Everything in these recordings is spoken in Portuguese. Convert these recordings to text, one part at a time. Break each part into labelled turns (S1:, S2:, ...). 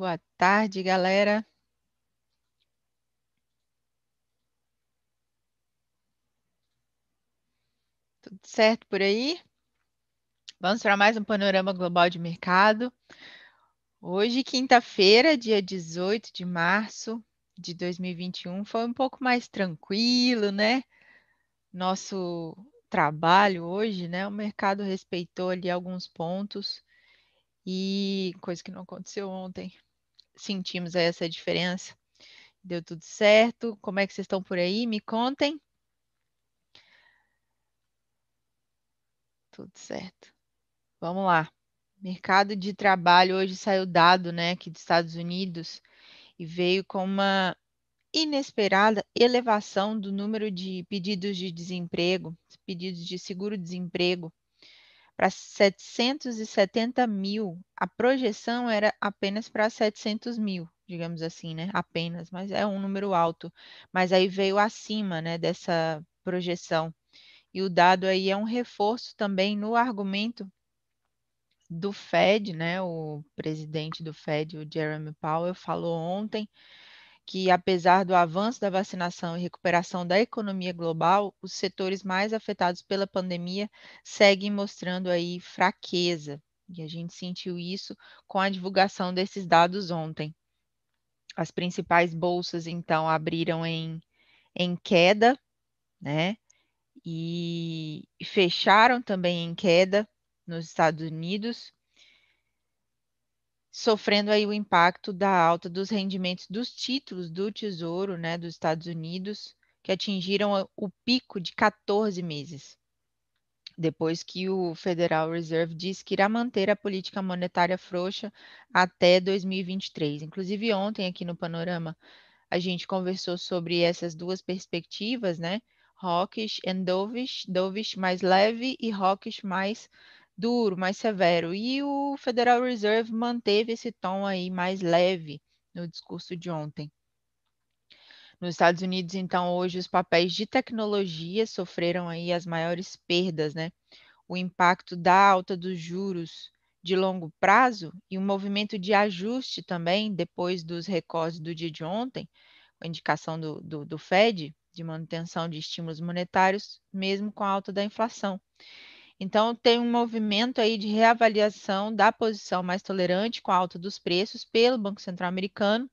S1: Boa tarde, galera. Tudo certo por aí? Vamos para mais um panorama global de mercado. Hoje, quinta-feira, dia 18 de março de 2021, foi um pouco mais tranquilo, né? Nosso trabalho hoje, né? O mercado respeitou ali alguns pontos e coisa que não aconteceu ontem. Sentimos essa diferença. Deu tudo certo? Como é que vocês estão por aí? Me contem. Tudo certo. Vamos lá. Mercado de trabalho hoje saiu dado, né, aqui dos Estados Unidos e veio com uma inesperada elevação do número de pedidos de desemprego, pedidos de seguro-desemprego para 770 mil. A projeção era apenas para 700 mil, digamos assim, né? Apenas, mas é um número alto. Mas aí veio acima, né, dessa projeção. E o dado aí é um reforço também no argumento do Fed, né? O presidente do Fed, o Jeremy Powell, falou ontem que, apesar do avanço da vacinação e recuperação da economia global, os setores mais afetados pela pandemia seguem mostrando aí fraqueza. E a gente sentiu isso com a divulgação desses dados ontem. As principais bolsas, então, abriram em, em queda, né? E fecharam também em queda nos Estados Unidos, sofrendo aí o impacto da alta dos rendimentos dos títulos do Tesouro, né, dos Estados Unidos, que atingiram o pico de 14 meses, depois que o Federal Reserve disse que irá manter a política monetária frouxa até 2023. Inclusive ontem aqui no Panorama a gente conversou sobre essas duas perspectivas, né? Hawkish and dovish, dovish mais leve e hawkish mais duro, mais severo. E o Federal Reserve manteve esse tom aí mais leve no discurso de ontem. Nos Estados Unidos, então, hoje os papéis de tecnologia sofreram aí as maiores perdas, né? O impacto da alta dos juros de longo prazo e um movimento de ajuste também depois dos recordes do dia de ontem, a indicação do, do, do Fed de manutenção de estímulos monetários, mesmo com a alta da inflação. Então, tem um movimento aí de reavaliação da posição mais tolerante com a alta dos preços pelo Banco Central Americano.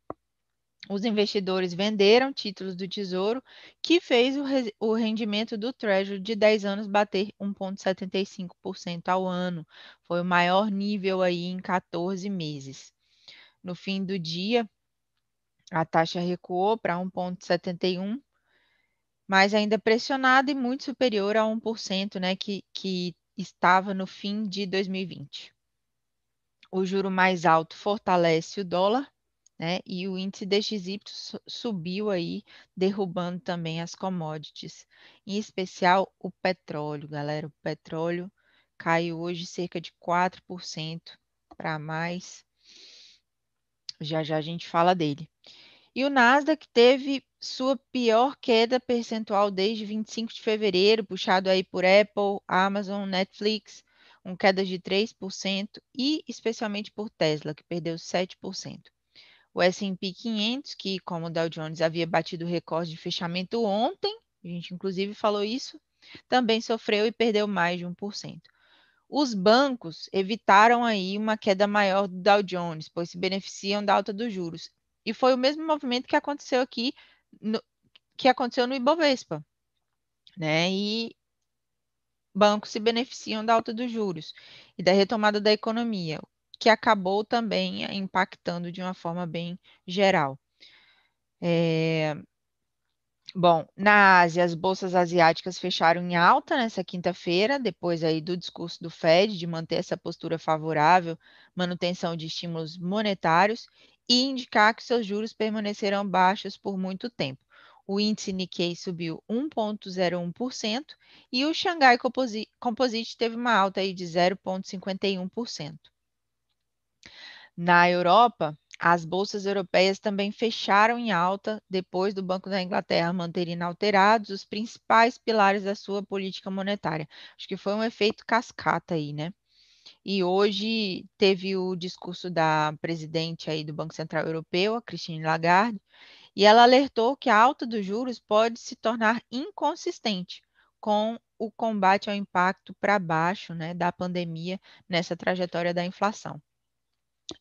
S1: Os investidores venderam títulos do Tesouro, que fez o, re o rendimento do Treasury de 10 anos bater 1,75% ao ano. Foi o maior nível aí em 14 meses. No fim do dia, a taxa recuou para 1,71%, mas ainda pressionada e muito superior a 1%, né, que, que estava no fim de 2020. O juro mais alto fortalece o dólar, né, e o índice DXY subiu aí, derrubando também as commodities, em especial o petróleo, galera. O petróleo caiu hoje cerca de 4% para mais. Já já a gente fala dele. E o Nasdaq teve sua pior queda percentual desde 25 de fevereiro, puxado aí por Apple, Amazon, Netflix, um queda de 3% e especialmente por Tesla, que perdeu 7%. O S&P 500, que como o Dow Jones havia batido o recorde de fechamento ontem, a gente inclusive falou isso, também sofreu e perdeu mais de 1%. Os bancos evitaram aí uma queda maior do Dow Jones, pois se beneficiam da alta dos juros e foi o mesmo movimento que aconteceu aqui, no, que aconteceu no Ibovespa. Né? E bancos se beneficiam da alta dos juros e da retomada da economia, que acabou também impactando de uma forma bem geral. É... Bom, na Ásia, as bolsas asiáticas fecharam em alta nessa quinta-feira, depois aí do discurso do Fed de manter essa postura favorável, manutenção de estímulos monetários e indicar que seus juros permanecerão baixos por muito tempo. O índice Nikkei subiu 1,01% e o Xangai Composite teve uma alta aí de 0,51%. Na Europa, as bolsas europeias também fecharam em alta depois do Banco da Inglaterra manter inalterados os principais pilares da sua política monetária. Acho que foi um efeito cascata aí, né? E hoje teve o discurso da presidente aí do Banco Central Europeu, a Christine Lagarde, e ela alertou que a alta dos juros pode se tornar inconsistente com o combate ao impacto para baixo né, da pandemia nessa trajetória da inflação.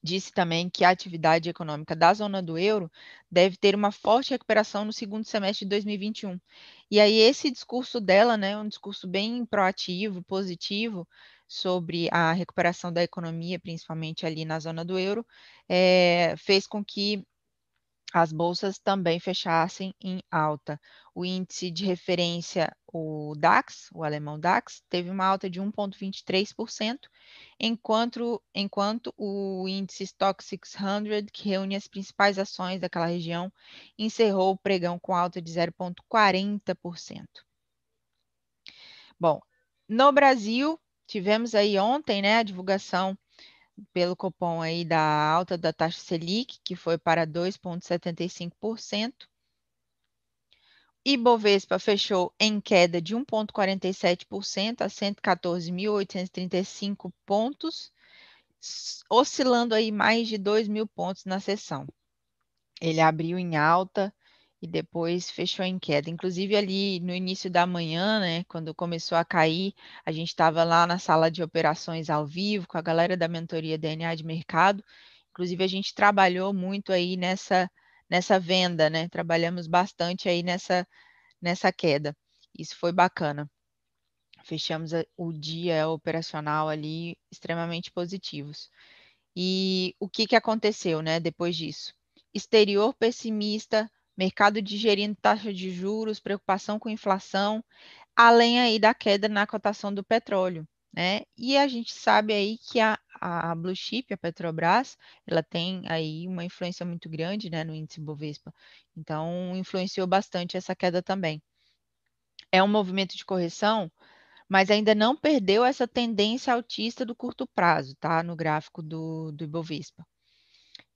S1: Disse também que a atividade econômica da zona do euro deve ter uma forte recuperação no segundo semestre de 2021. E aí, esse discurso dela, né, um discurso bem proativo, positivo, sobre a recuperação da economia, principalmente ali na zona do euro, é, fez com que as bolsas também fechassem em alta. O índice de referência, o DAX, o alemão DAX, teve uma alta de 1,23%, enquanto, enquanto o índice Stock 600, que reúne as principais ações daquela região, encerrou o pregão com alta de 0,40%. Bom, no Brasil, tivemos aí ontem né, a divulgação pelo Copom aí da alta da taxa Selic, que foi para 2,75%. Ibovespa fechou em queda de 1,47% a 114.835 pontos, oscilando aí mais de 2 mil pontos na sessão. Ele abriu em alta e depois fechou em queda. Inclusive ali no início da manhã, né, quando começou a cair, a gente estava lá na sala de operações ao vivo com a galera da mentoria DNA de mercado. Inclusive a gente trabalhou muito aí nessa nessa venda, né? Trabalhamos bastante aí nessa nessa queda. Isso foi bacana. Fechamos o dia operacional ali extremamente positivos. E o que, que aconteceu, né, depois disso? Exterior pessimista, mercado digerindo taxa de juros, preocupação com inflação, além aí da queda na cotação do petróleo. Né? E a gente sabe aí que a, a Blue Chip, a Petrobras, ela tem aí uma influência muito grande né, no índice Bovespa. Então, influenciou bastante essa queda também. É um movimento de correção, mas ainda não perdeu essa tendência altista do curto prazo, tá? No gráfico do, do Ibovespa.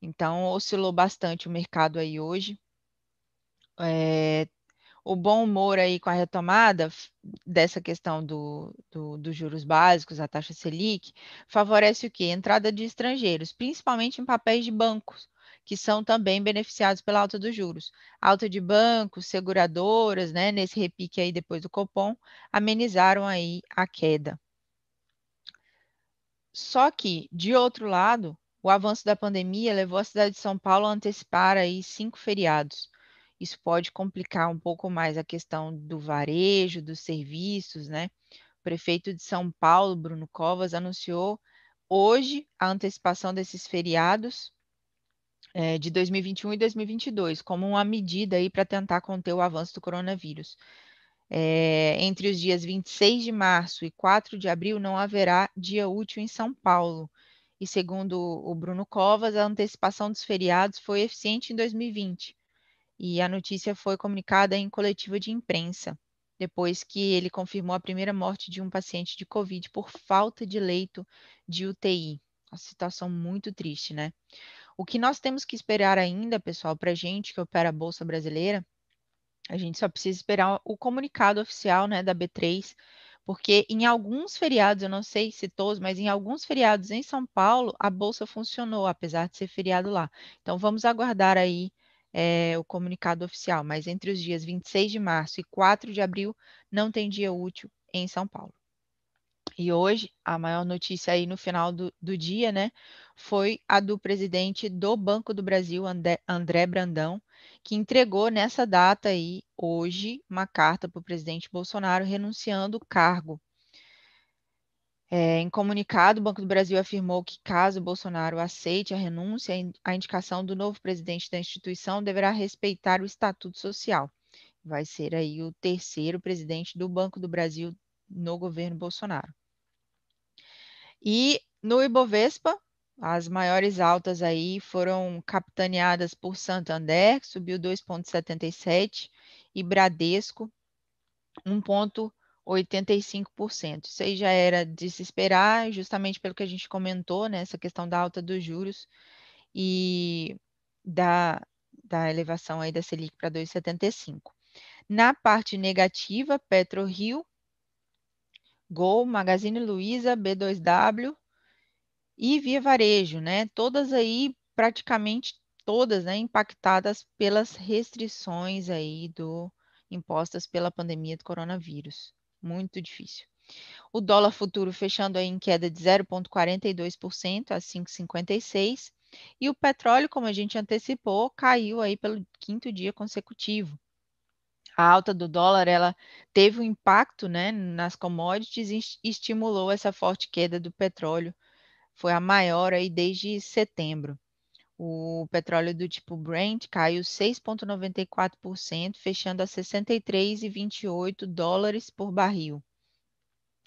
S1: Então, oscilou bastante o mercado aí hoje é, o bom humor aí com a retomada dessa questão do, do, dos juros básicos, a taxa Selic, favorece o quê? Entrada de estrangeiros, principalmente em papéis de bancos, que são também beneficiados pela alta dos juros. Alta de bancos, seguradoras, né, nesse repique aí depois do Copom, amenizaram aí a queda. Só que, de outro lado, o avanço da pandemia levou a cidade de São Paulo a antecipar aí cinco feriados isso pode complicar um pouco mais a questão do varejo, dos serviços, né? O prefeito de São Paulo, Bruno Covas, anunciou hoje a antecipação desses feriados é, de 2021 e 2022, como uma medida aí para tentar conter o avanço do coronavírus. É, entre os dias 26 de março e 4 de abril não haverá dia útil em São Paulo. E segundo o Bruno Covas, a antecipação dos feriados foi eficiente em 2020 e a notícia foi comunicada em coletiva de imprensa, depois que ele confirmou a primeira morte de um paciente de Covid por falta de leito de UTI. Uma situação muito triste, né? O que nós temos que esperar ainda, pessoal, para a gente que opera a Bolsa Brasileira, a gente só precisa esperar o comunicado oficial né, da B3, porque em alguns feriados, eu não sei se todos, mas em alguns feriados em São Paulo, a Bolsa funcionou, apesar de ser feriado lá. Então, vamos aguardar aí é, o comunicado oficial, mas entre os dias 26 de março e 4 de abril não tem dia útil em São Paulo. E hoje, a maior notícia aí no final do, do dia, né, foi a do presidente do Banco do Brasil, André, André Brandão, que entregou nessa data aí, hoje, uma carta para o presidente Bolsonaro renunciando o cargo é, em comunicado, o Banco do Brasil afirmou que, caso Bolsonaro aceite a renúncia, a indicação do novo presidente da instituição deverá respeitar o estatuto social. Vai ser aí o terceiro presidente do Banco do Brasil no governo Bolsonaro. E no Ibovespa, as maiores altas aí foram capitaneadas por Santander, que subiu 2,77, e Bradesco, 1,77. 85%. Isso aí já era de se esperar, justamente pelo que a gente comentou, né, essa questão da alta dos juros e da, da elevação aí da Selic para 2,75. Na parte negativa, PetroRio, Gol, Magazine Luiza, B2W e via varejo, né? Todas aí praticamente todas, né, impactadas pelas restrições aí do impostas pela pandemia do coronavírus. Muito difícil. O dólar futuro fechando aí em queda de 0,42% a 5,56 e o petróleo, como a gente antecipou, caiu aí pelo quinto dia consecutivo. A alta do dólar, ela teve um impacto, né, nas commodities e estimulou essa forte queda do petróleo. Foi a maior aí desde setembro. O petróleo do tipo Brent caiu 6,94%, fechando a 63,28 dólares por barril.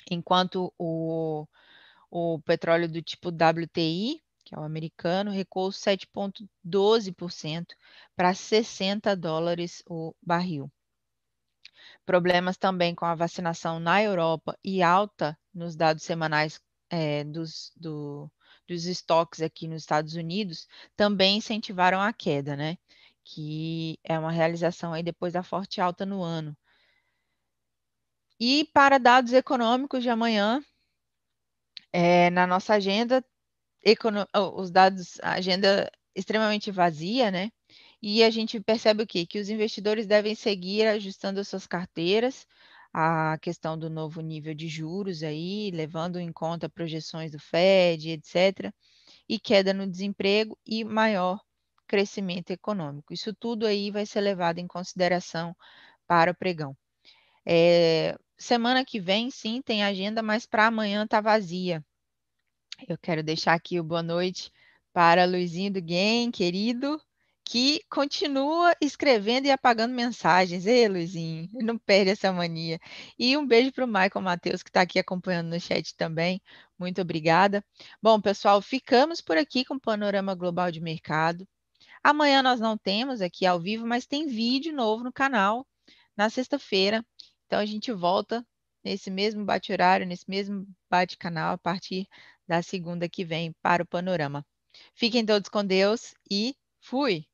S1: Enquanto o, o petróleo do tipo WTI que é o americano, recuou 7,12% para 60 dólares o barril. Problemas também com a vacinação na Europa e alta nos dados semanais é, dos, do, dos estoques aqui nos Estados Unidos também incentivaram a queda, né? Que é uma realização aí depois da forte alta no ano. E para dados econômicos de amanhã, é, na nossa agenda os dados, a agenda extremamente vazia, né? E a gente percebe o quê? Que os investidores devem seguir ajustando as suas carteiras, a questão do novo nível de juros aí, levando em conta projeções do Fed, etc., e queda no desemprego e maior crescimento econômico. Isso tudo aí vai ser levado em consideração para o pregão. É, semana que vem, sim, tem agenda, mas para amanhã está vazia. Eu quero deixar aqui o boa noite para Luizinho do Game, querido, que continua escrevendo e apagando mensagens. Ei, Luizinho, não perde essa mania. E um beijo para o Michael Matheus, que está aqui acompanhando no chat também. Muito obrigada. Bom, pessoal, ficamos por aqui com o Panorama Global de Mercado. Amanhã nós não temos aqui ao vivo, mas tem vídeo novo no canal na sexta-feira. Então a gente volta nesse mesmo bate-horário, nesse mesmo bate-canal a partir da segunda que vem para o panorama. Fiquem todos com Deus e fui!